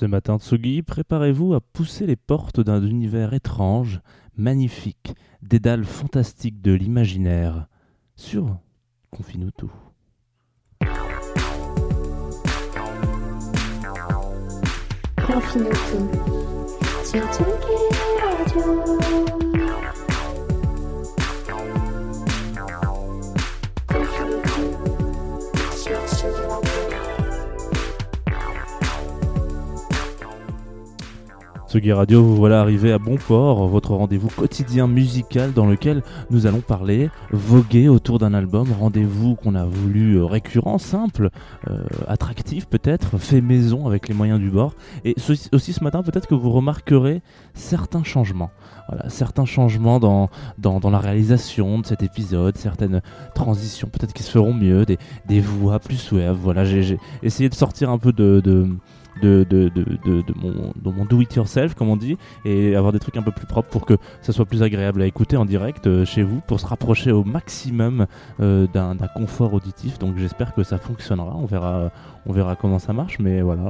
Ce matin, Tsugi, préparez-vous à pousser les portes d'un univers étrange, magnifique, dédale fantastique de l'imaginaire. Sur Confine-nous tout. Tsugi Radio, vous voilà arrivé à bon port, votre rendez-vous quotidien musical dans lequel nous allons parler, voguer autour d'un album, rendez-vous qu'on a voulu euh, récurrent, simple, euh, attractif peut-être, fait maison avec les moyens du bord. Et aussi ce matin, peut-être que vous remarquerez certains changements. Voilà, certains changements dans, dans, la réalisation de cet épisode, certaines transitions peut-être qui se feront mieux, des, des voix plus suaves. Voilà, j'ai essayé de sortir un peu de, de, de, mon, do-it-yourself, comme on dit, et avoir des trucs un peu plus propres pour que ça soit plus agréable à écouter en direct euh, chez vous, pour se rapprocher au maximum euh, d'un d'un confort auditif. Donc j'espère que ça fonctionnera. On verra, on verra comment ça marche, mais voilà.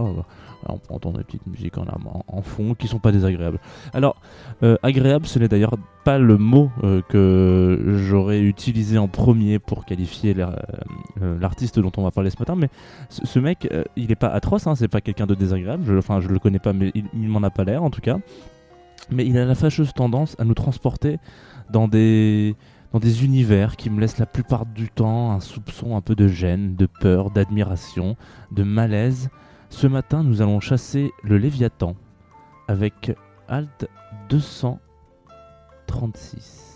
On peut entendre des petites musiques en, fond qui sont pas désagréables. Alors, euh, agréable, ce n'est d'ailleurs pas le mot euh, que j'aurais utilisé en premier pour qualifier euh, l'artiste dont on va parler ce matin, mais ce, mec, il est pas atroce, hein, c'est pas quelqu'un de désagréable, enfin je le connais pas, mais il, il m'en a pas l'air en tout cas. Mais il a la fâcheuse tendance à nous transporter dans des univers qui me laissent la plupart du temps un soupçon un peu de gêne, de peur, d'admiration, de malaise. Ce matin, nous allons chasser le Léviathan avec Alt 236.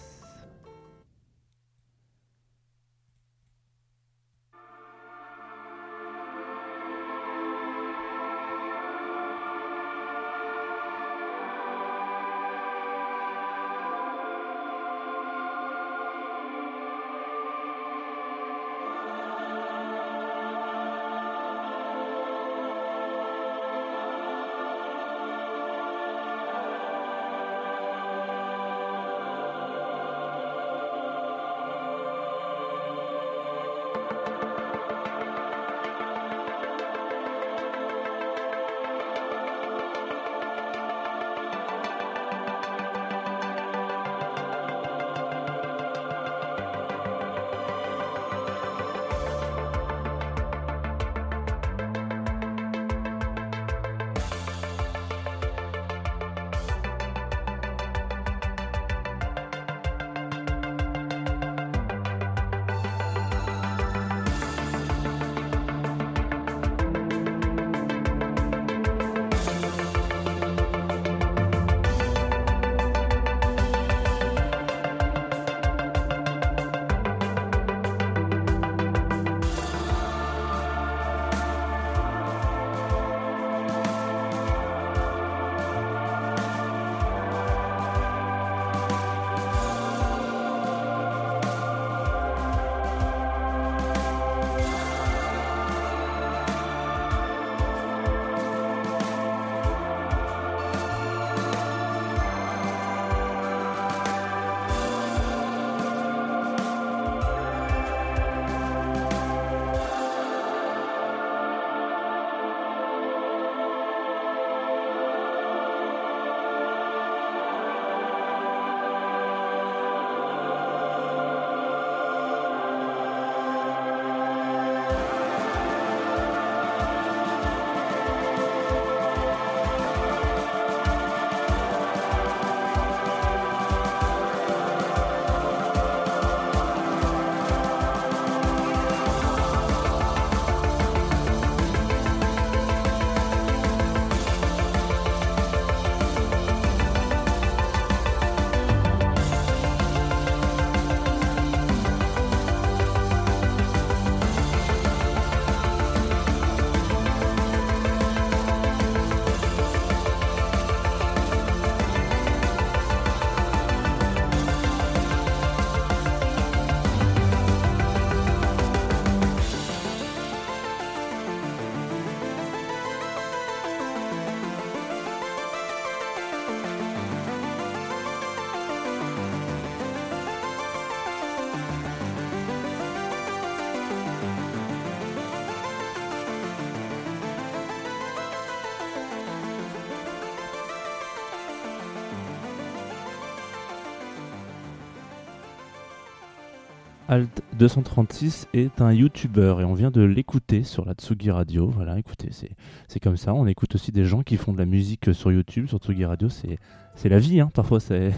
Alt 236 est un youtubeur et on vient de l'écouter sur la Tsugi Radio. Voilà, écoutez, c'est, c'est comme ça. On écoute aussi des gens qui font de la musique sur YouTube, sur Tsugi Radio. C'est, c'est la vie, hein. parfois c'est,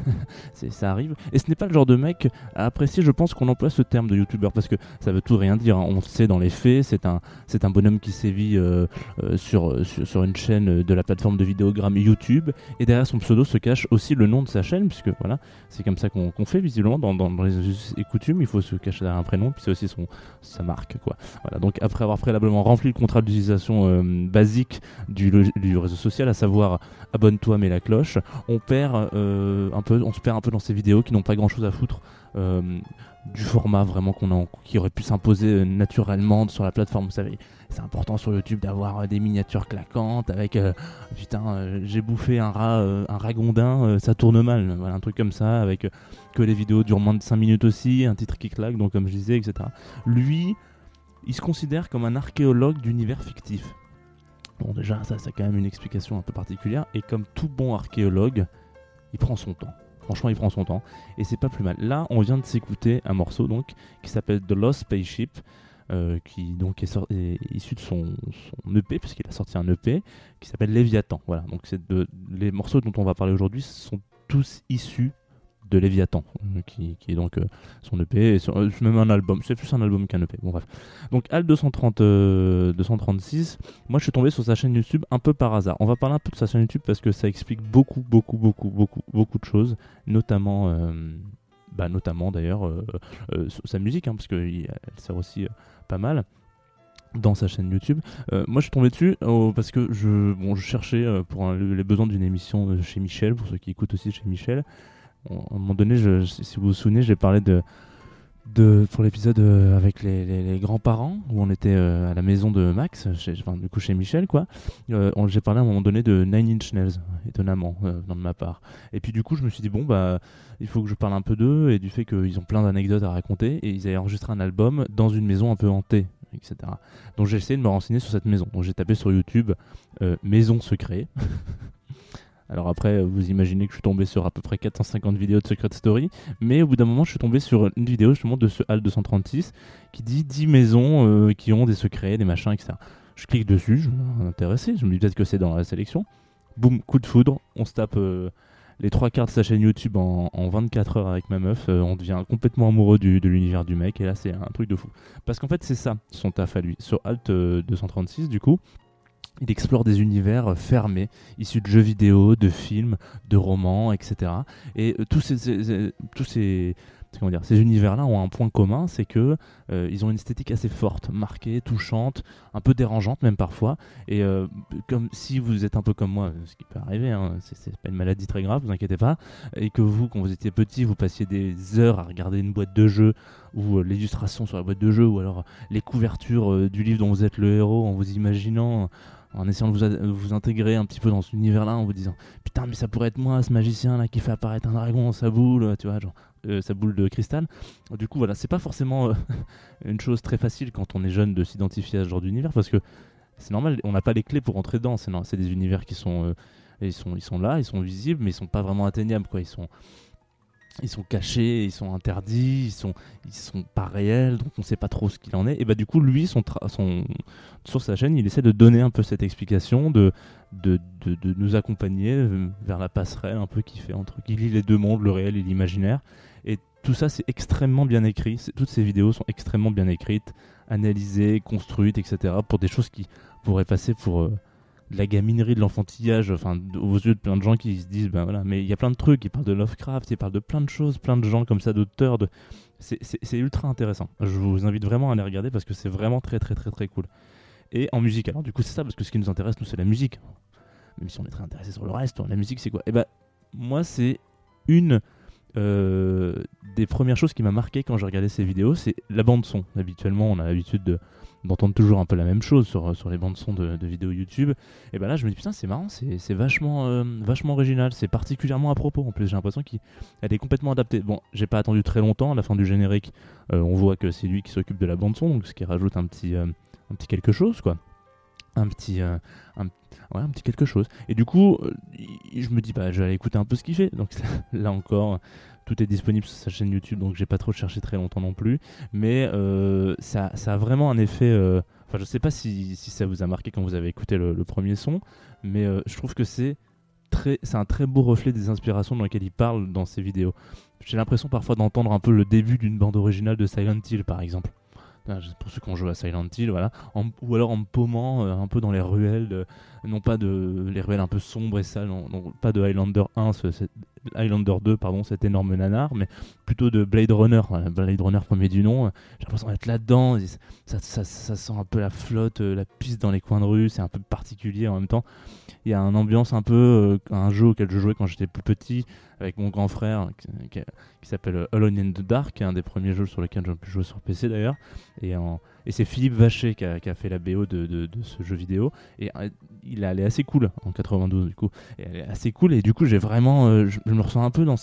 ça arrive. Et ce n'est pas le genre de mec à apprécier, je pense, qu'on emploie ce terme de youtubeur parce que ça veut tout rien dire. hein. On sait dans les faits, c'est un, c'est un bonhomme qui sévit euh, euh, sur, sur, sur une chaîne de la plateforme de vidéogramme YouTube. Et derrière son pseudo se cache aussi le nom de sa chaîne, puisque voilà, c'est comme ça qu'on qu'on fait visiblement dans, dans- dans les et coutumes. Il faut se cacher derrière un prénom, puis c'est aussi son, sa marque. Quoi. Voilà, donc après avoir préalablement rempli le contrat d'utilisation euh, basique du, du réseau social, à savoir abonne-toi, mets la cloche, on perd euh, un peu, se perd un peu dans ces vidéos qui n'ont pas grand chose à foutre. euh, du format vraiment qu'on qui aurait pu s'imposer euh, naturellement sur la plateforme. Vous savez, c'est important sur YouTube d'avoir des miniatures claquantes avec putain, j'ai bouffé un rat, un ragondin, ça tourne mal. Un truc comme ça avec que les vidéos durent moins de 5 minutes aussi, un titre qui claque, donc comme je disais, etc. Lui, il se considère comme un archéologue d'univers fictif. Bon, déjà, ça, c'est quand même une explication un peu particulière. Et comme tout bon archéologue, il prend son temps. Franchement, il prend son temps. Et c'est pas plus mal. Là, on vient de s'écouter un morceau donc qui s'appelle The Lost Spaceship. euh, qui donc est, sor- est issu de son, son EP, puisqu'il a sorti un EP qui s'appelle Léviathan. Voilà, donc les morceaux dont on va parler aujourd'hui sont tous issus de Léviathan, euh, qui, est donc euh, son EP, et euh, même un album, c'est plus un album qu'un EP. Bon bref. Donc Al 230, euh, 236, moi je suis tombé sur sa chaîne YouTube un peu par hasard. On va parler un peu de sa chaîne YouTube parce que ça explique beaucoup, beaucoup, beaucoup, beaucoup, beaucoup de choses, notamment, bah, notamment d'ailleurs sa musique, hein, parce qu'elle sert aussi pas mal dans sa chaîne YouTube. Moi, je suis tombé dessus parce que je, bon, je cherchais pour les besoins d'une émission chez Michel, pour ceux qui écoutent aussi chez Michel. On- à un moment donné, si vous vous souvenez, j'ai parlé de, pour l'épisode euh, avec les, grands-parents où on était euh, à la maison de Max, du coup chez Michel, quoi. Euh, j'ai parlé à un moment donné de Nine Inch Nails, étonnamment, de ma part. Et puis du coup, je me suis dit bon bah il faut que je parle un peu d'eux et du fait qu'ils ont plein d'anecdotes à raconter et ils avaient enregistré un album dans une maison un peu hantée, etc. Donc j'ai essayé de me renseigner sur cette maison. Donc j'ai tapé sur YouTube Maison Secret. Alors après, vous imaginez que je suis tombé sur à peu près 450 vidéos de Secret Story, mais au bout d'un moment, je suis tombé sur une vidéo justement de ce HAL 236 qui dit 10 maisons euh, qui ont des secrets, des machins, etc. Je clique dessus, je me intéressé, je me dis peut-être que c'est dans la sélection. Boum, coup de foudre, on se tape euh, les trois quarts de sa chaîne YouTube en, en 24 heures avec ma meuf, euh, on devient complètement amoureux du- de l'univers du mec, et là c'est un truc de fou. Parce qu'en fait c'est ça, son taf à lui. Sur Alt euh, 236 du coup, il explore des univers euh, fermés, issus de jeux vidéo, de films, de romans, etc. Et euh, tous ces, tous ces, comment dire, ces univers-là ont un point commun, c'est que euh, ils ont une esthétique assez forte, marquée, touchante, un peu dérangeante même parfois. Et comme si vous êtes un peu comme moi, ce qui peut arriver, hein, c'est, pas une maladie très grave, vous inquiétez pas, et que vous, quand vous étiez petit, vous passiez des heures à regarder une boîte de jeu ou l'illustration sur la boîte de jeu, ou alors les couvertures du livre dont vous êtes le héros, en vous imaginant en essayant de vous, vous intégrer un petit peu dans cet univers-là, en vous disant putain mais ça pourrait être moi, ce magicien là qui fait apparaître un dragon sa boule, tu vois, genre euh, sa boule de cristal. Du coup voilà, c'est pas forcément euh, une chose très facile quand on est jeune de s'identifier à ce genre d'univers parce que c'est normal, on n'a pas les clés pour entrer dedans. C'est, des univers qui sont, euh, ils sont, ils sont là, ils sont visibles, mais ils sont pas vraiment atteignables quoi. Ils sont ils sont cachés, ils sont interdits, ils sont, ils sont pas réels, donc on sait pas trop ce qu'il en est. Et bah du coup, lui, son, son, sur sa chaîne, il essaie de donner un peu cette explication, de, de, de, nous accompagner euh, vers la passerelle un peu qui fait entre qui lie les deux mondes, le réel et l'imaginaire. Et tout ça, c'est extrêmement bien écrit. Toutes ces vidéos sont extrêmement bien écrites, analysées, construites, etc. pour des choses qui pourraient passer pour euh, de la gaminerie, de l'enfantillage, enfin, aux yeux de plein de gens qui se disent, ben voilà, mais il y a plein de trucs, il parle de Lovecraft, il parle de plein de choses, plein de gens comme ça, d'auteurs, de... c'est- ultra intéressant. Je vous invite vraiment à aller regarder parce que c'est vraiment très très très très cool. Et en musique, alors du coup c'est ça, parce que ce qui nous intéresse, nous, c'est la musique. Même si on est très intéressé sur le reste, la musique c'est quoi? Et ben moi c'est une euh, des premières choses qui m'a marqué quand j'ai regardé ces vidéos, c'est la bande son. Habituellement, on a l'habitude de d'entendre toujours un peu la même chose sur, sur les bandes son de, de vidéos YouTube. Et ben là, je me dis putain, c'est marrant, c'est vachement, euh, vachement original, c'est particulièrement à propos. En plus, j'ai l'impression qu'elle est complètement adaptée. Bon, j'ai pas attendu très longtemps. À la fin du générique, euh, on voit que c'est lui qui s'occupe de la bande son, donc ce qui rajoute un petit, euh, un petit quelque chose, quoi. un petit, un, ouais, un petit quelque chose. Et du coup, je me dis, bah, je vais aller écouter un peu ce qu'il fait. Donc là encore, tout est disponible sur sa chaîne YouTube, donc j'ai pas trop cherché très longtemps non plus. Mais euh, ça, a vraiment un effet. euh, Enfin, je sais pas si, si ça vous a marqué quand vous avez écouté le, premier son, mais euh, je trouve que c'est très, c'est un très beau reflet des inspirations dans lesquelles il parle dans ses vidéos. J'ai l'impression parfois d'entendre un peu le début d'une bande originale de Silent Hill, par exemple. Pour ceux qui ont joué à Silent Hill, voilà. Ou alors en paumant un peu dans les ruelles, de- non pas de les ruelles un peu sombres et sales, non, pas de Highlander 1, ce- cet- Highlander 2, pardon, cet énorme nanar, mais plutôt de Blade Runner, voilà, Blade Runner premier du nom. euh, J'ai l'impression d'être là-dedans, ça, ça, sent un peu la flotte, euh, la piste dans les coins de rue, c'est un peu particulier en même temps. Il y a une ambiance un peu, euh, un jeu auquel je jouais quand j'étais plus petit, avec mon grand frère, qui, s'appelle Alone in the Dark, un des premiers jeux sur lesquels j'ai pu jouer sur PC d'ailleurs. Et, et c'est Philippe Vacher qui a, qui a fait la BO de, de- de ce jeu vidéo. Et euh, il est assez cool en 92 du coup. Et elle est assez cool et du coup j'ai vraiment, euh, je, me ressens un peu dans,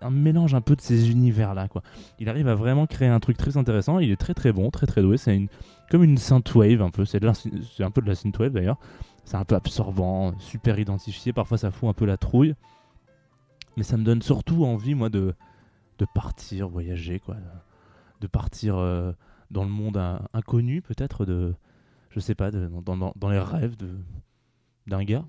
un, mélange un peu de ces univers là quoi. Il arrive à vraiment créer un truc très intéressant. Il est très très bon, très très doué. C'est une, comme une synthwave un peu. C'est un peu de la synthwave d'ailleurs. C'est un peu absorbant, super identifié. Parfois ça fout un peu la trouille. Mais ça me donne surtout envie moi de, de partir, voyager quoi. De partir euh, dans le monde in- inconnu peut-être de je sais pas dans- dans les rêves de d'un gars?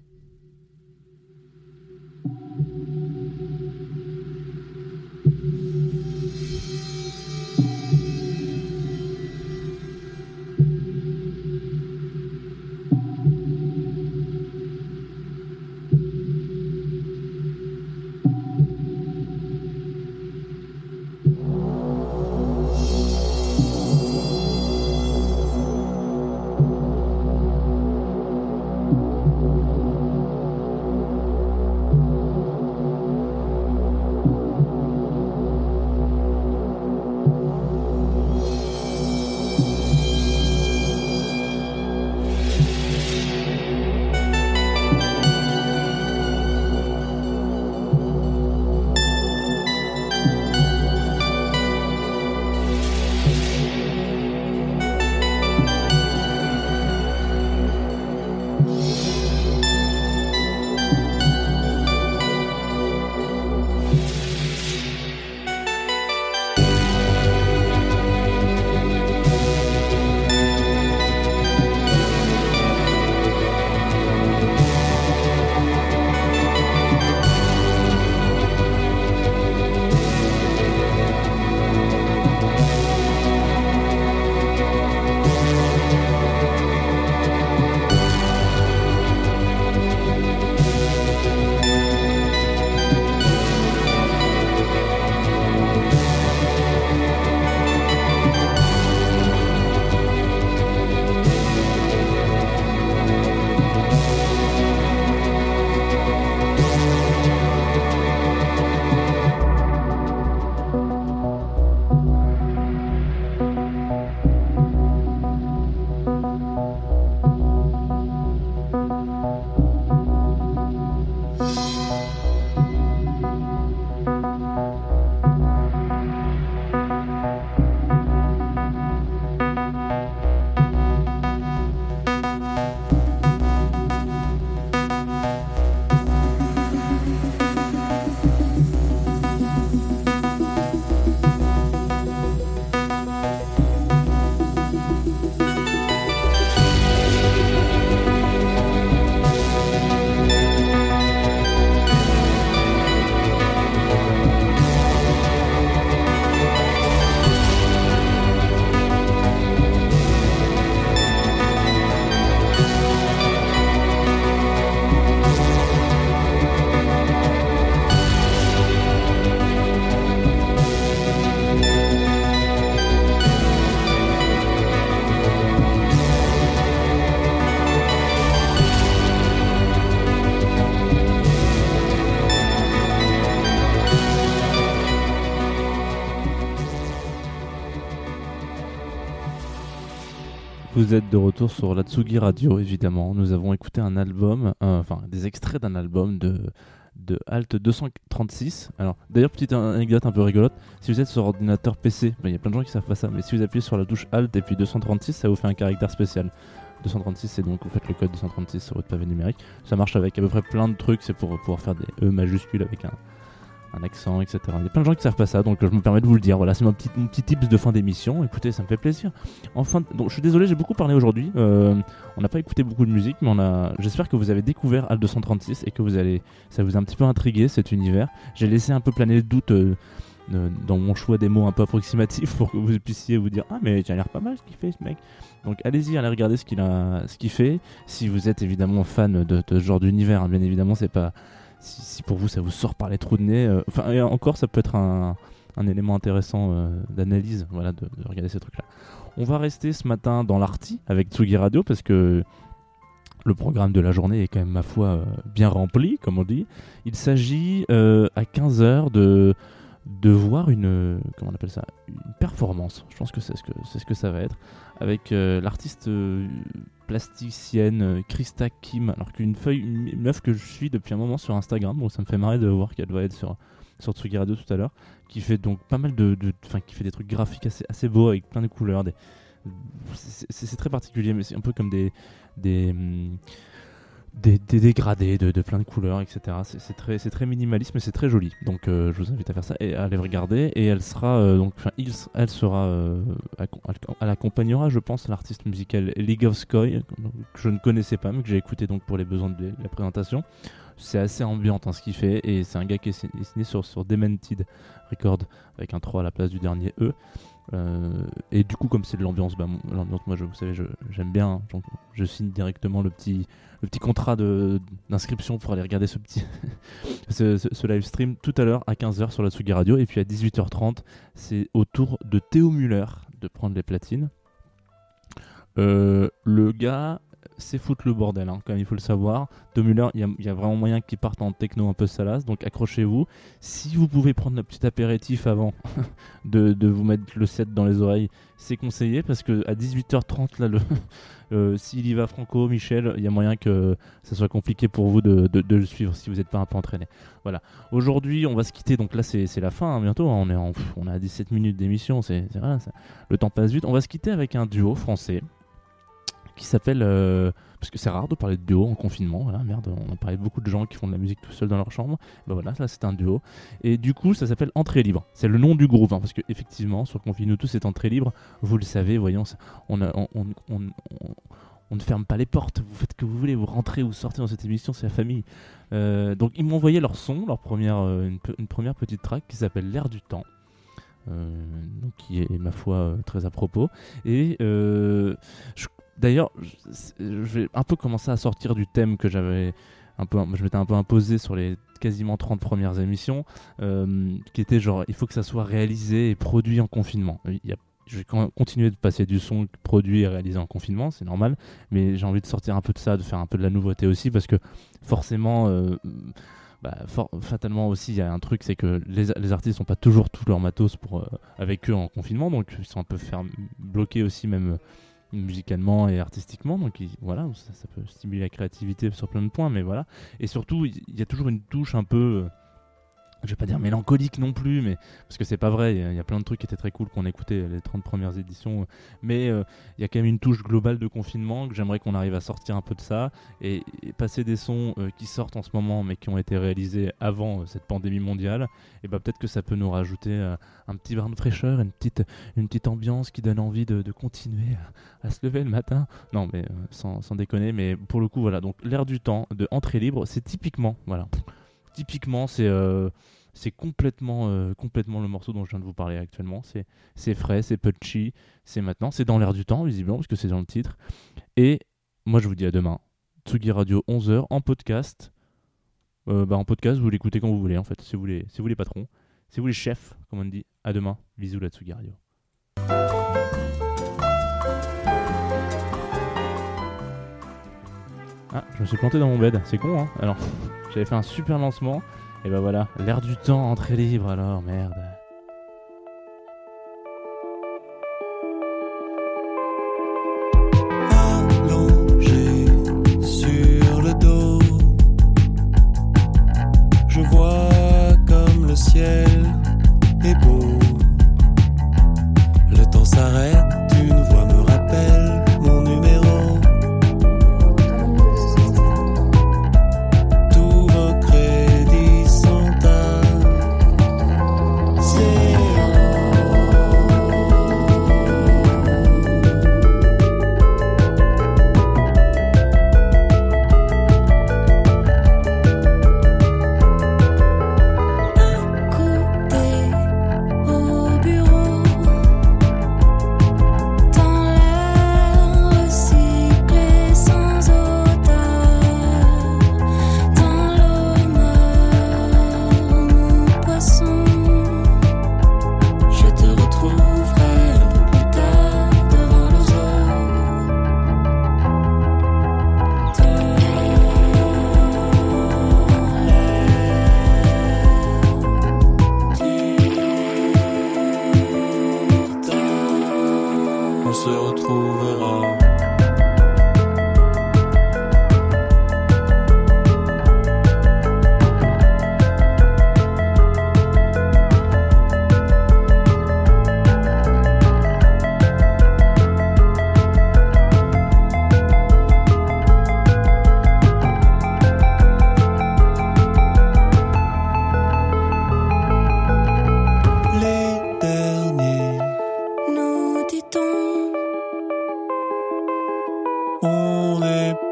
Vous êtes de retour sur la Tsugi Radio, évidemment. Nous avons écouté un album, euh, enfin des extraits d'un album de, de Alt 236. Alors, d'ailleurs, petite anecdote un peu rigolote. Si vous êtes sur ordinateur PC, ben, il y a plein de gens qui savent pas ça, mais si vous appuyez sur la touche Alt et puis 236, ça vous fait un caractère spécial. 236, c'est donc vous faites le code 236 sur votre pavé numérique. Ça marche avec à peu près plein de trucs, c'est pour pouvoir faire des E majuscules avec un, un accent, etc. Il y a plein de gens qui savent pas ça, donc euh, je me permets de vous le dire. Voilà, c'est mon petit, mon petit tips de fin d'émission. Écoutez, ça me fait plaisir. Enfin, donc je suis désolé, j'ai beaucoup parlé aujourd'hui. Euh, on n'a pas écouté beaucoup de musique, mais. J'espère que vous avez découvert Al 236 et que vous allez, ça vous a un petit peu intrigué cet univers. J'ai laissé un peu planer le doute. euh, dans mon choix des mots un peu approximatifs pour que vous puissiez vous dire ah mais a l'air pas mal ce qu'il fait ce mec donc allez-y allez regarder ce qu'il a ce qu'il fait si vous êtes évidemment fan de, de ce genre d'univers hein, bien évidemment c'est pas si, pour vous ça vous sort par les trous de nez euh, enfin et encore ça peut être un, élément intéressant euh, d'analyse voilà de, de regarder ces trucs là on va rester ce matin dans l'arty avec Tsugi Radio parce que le programme de la journée est quand même ma foi euh, bien rempli comme on dit. Il s'agit à 15h de de voir une comment on appelle ça une performance. Je pense que c'est ce que ce que ça va être. Avec euh, l'artiste euh, plasticienne euh, Krista Kim. Alors qu'une feuille meuf que je suis depuis un moment sur Instagram donc ça me fait marrer de voir qu'elle doit être sur sur Radio tout à l'heure qui fait donc pas mal de enfin qui fait des trucs graphiques assez assez beaux avec plein de couleurs c'est très particulier mais c'est un peu comme des hum, des, dégradés de, plein de couleurs, etc. C'est très, minimaliste, mais c'est très joli. Donc euh, je vous invite à faire ça et à aller regarder. Et elle sera euh, donc, elle sera, euh, elle, accompagnera, je pense, l'artiste musical League of Sky, que je ne connaissais pas, mais que j'ai écouté donc pour les besoins de la présentation. C'est assez ambiant hein, ce qu'il fait, et c'est un gars qui est signé- sur, sur Demented Record avec un 3 à la place du dernier E. Euh, et du coup, comme c'est de l'ambiance, bah, l'ambiance, moi, vous savez, j'aime bien. hein. Je signe directement le petit, le petit contrat d'inscription pour aller regarder ce petit ce live stream tout à l'heure à 15h sur la Tsugi Radio. Et puis à 18h30, c'est au tour de Théo Muller de prendre les platines. Euh, le gars, c'est foutre le bordel, hein, quand même, il faut le savoir. Théo Muller, il y a, a vraiment moyen qu'il parte en techno un peu salace, donc accrochez-vous. Si vous pouvez prendre le petit apéritif avant de, de vous mettre le set dans les oreilles, c'est conseillé parce que à 18h30, là, euh, s'il y va Franco, Michel, il y a moyen que ça soit compliqué pour vous de, de- de le suivre si vous n'êtes pas un peu entraîné. Voilà. Aujourd'hui, on va se quitter. Donc là, c'est la fin hein, bientôt. hein. On est en, on à 17 minutes d'émission. Le temps passe vite. On va se quitter avec un duo français qui s'appelle euh, parce que c'est rare de parler de duo en confinement. Voilà, merde, on a parlé de beaucoup de gens qui font de la musique tout seuls dans leur chambre. Ben voilà, là c'est un duo. Et du coup, ça s'appelle Entrée libre. C'est le nom du groupe, hein, parce que effectivement, sur Confine nous tous, c'est Entrée libre. Vous le savez, voyons, on, a- on, ne ferme pas les portes. Vous faites que vous voulez, vous rentrez ou sortez dans cette émission, c'est la famille. Euh, donc ils m'ont envoyé leur son, leur première, euh, une, première petite track qui s'appelle L'air du temps. Donc qui est ma foi très à propos et je- d'ailleurs je, vais un peu commencer à sortir du thème que j'avais un peu je m'étais un peu imposé sur les quasiment 30 premières émissions euh, qui était genre il faut que ça soit réalisé et produit en confinement. Je vais con- continuer de passer du son produit et réalisé en confinement, c'est normal, mais j'ai envie de sortir un peu de ça, de faire un peu de la nouveauté aussi, parce que forcément, euh, bah, fatalement aussi, il y a un truc, c'est que les, artistes n'ont pas toujours tout leur matos euh, avec eux en confinement, donc ils sont un peu bloqués aussi même musicalement et artistiquement, donc ils- voilà, ça, ça peut stimuler la créativité sur plein de points, mais voilà. Et surtout, il il y a toujours une touche un peu... je vais pas dire mélancolique non plus, mais parce que c'est pas vrai, il y a- plein de trucs qui étaient très cool qu'on a écouté les 30 premières éditions, mais euh, il y a quand même une touche globale de confinement que j'aimerais qu'on arrive à sortir un peu de ça et, passer des sons euh, qui sortent en ce moment mais qui ont été réalisés avant euh, cette pandémie mondiale, et bah peut-être que ça peut nous rajouter un petit brin de fraîcheur, une petite, une petite ambiance qui donne envie de, continuer à, à se lever le matin. Non, mais sans, sans déconner, mais pour le coup, voilà, donc l'air du temps de entrée libre, c'est typiquement, voilà, typiquement, c'est euh, c'est complètement, euh, complètement le morceau dont je viens de vous parler actuellement. C'est frais, c'est punchy, c'est maintenant, c'est dans l'air du temps, visiblement, parce que c'est dans le titre. Et moi, je vous dis à demain. Tsugi Radio, 11h, en podcast. Euh, bah, en podcast, vous l'écoutez quand vous voulez, en fait. C'est vous les, vous les patrons. C'est vous les chefs, comme on dit. À demain. Bisous, la Tsugi Radio. Ah, je me suis planté dans mon bed, c'est con hein Alors, j'avais fait un super lancement, et bah voilà, l'air du temps, entrée libre alors, merde.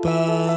On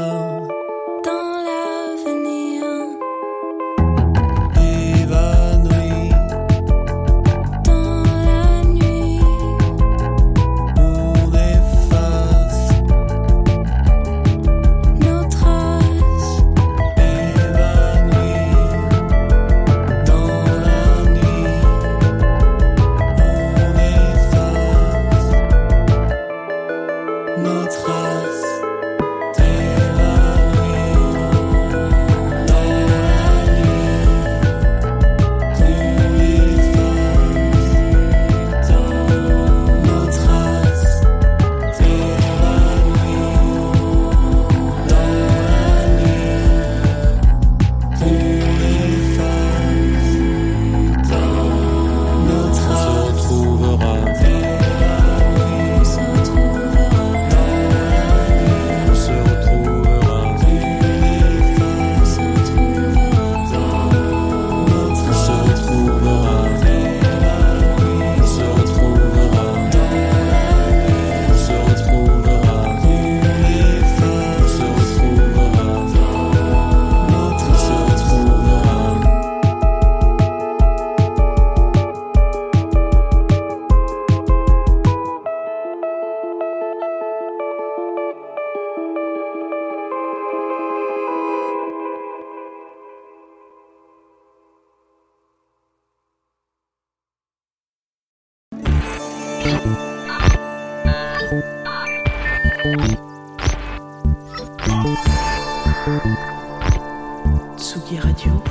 Tsugi Radio,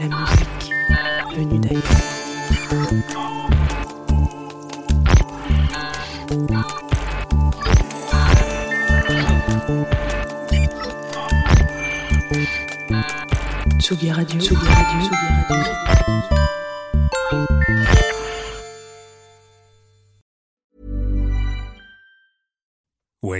la musique venue d'ailleurs. Tsugi Radio, Tsugi Radio, Radio.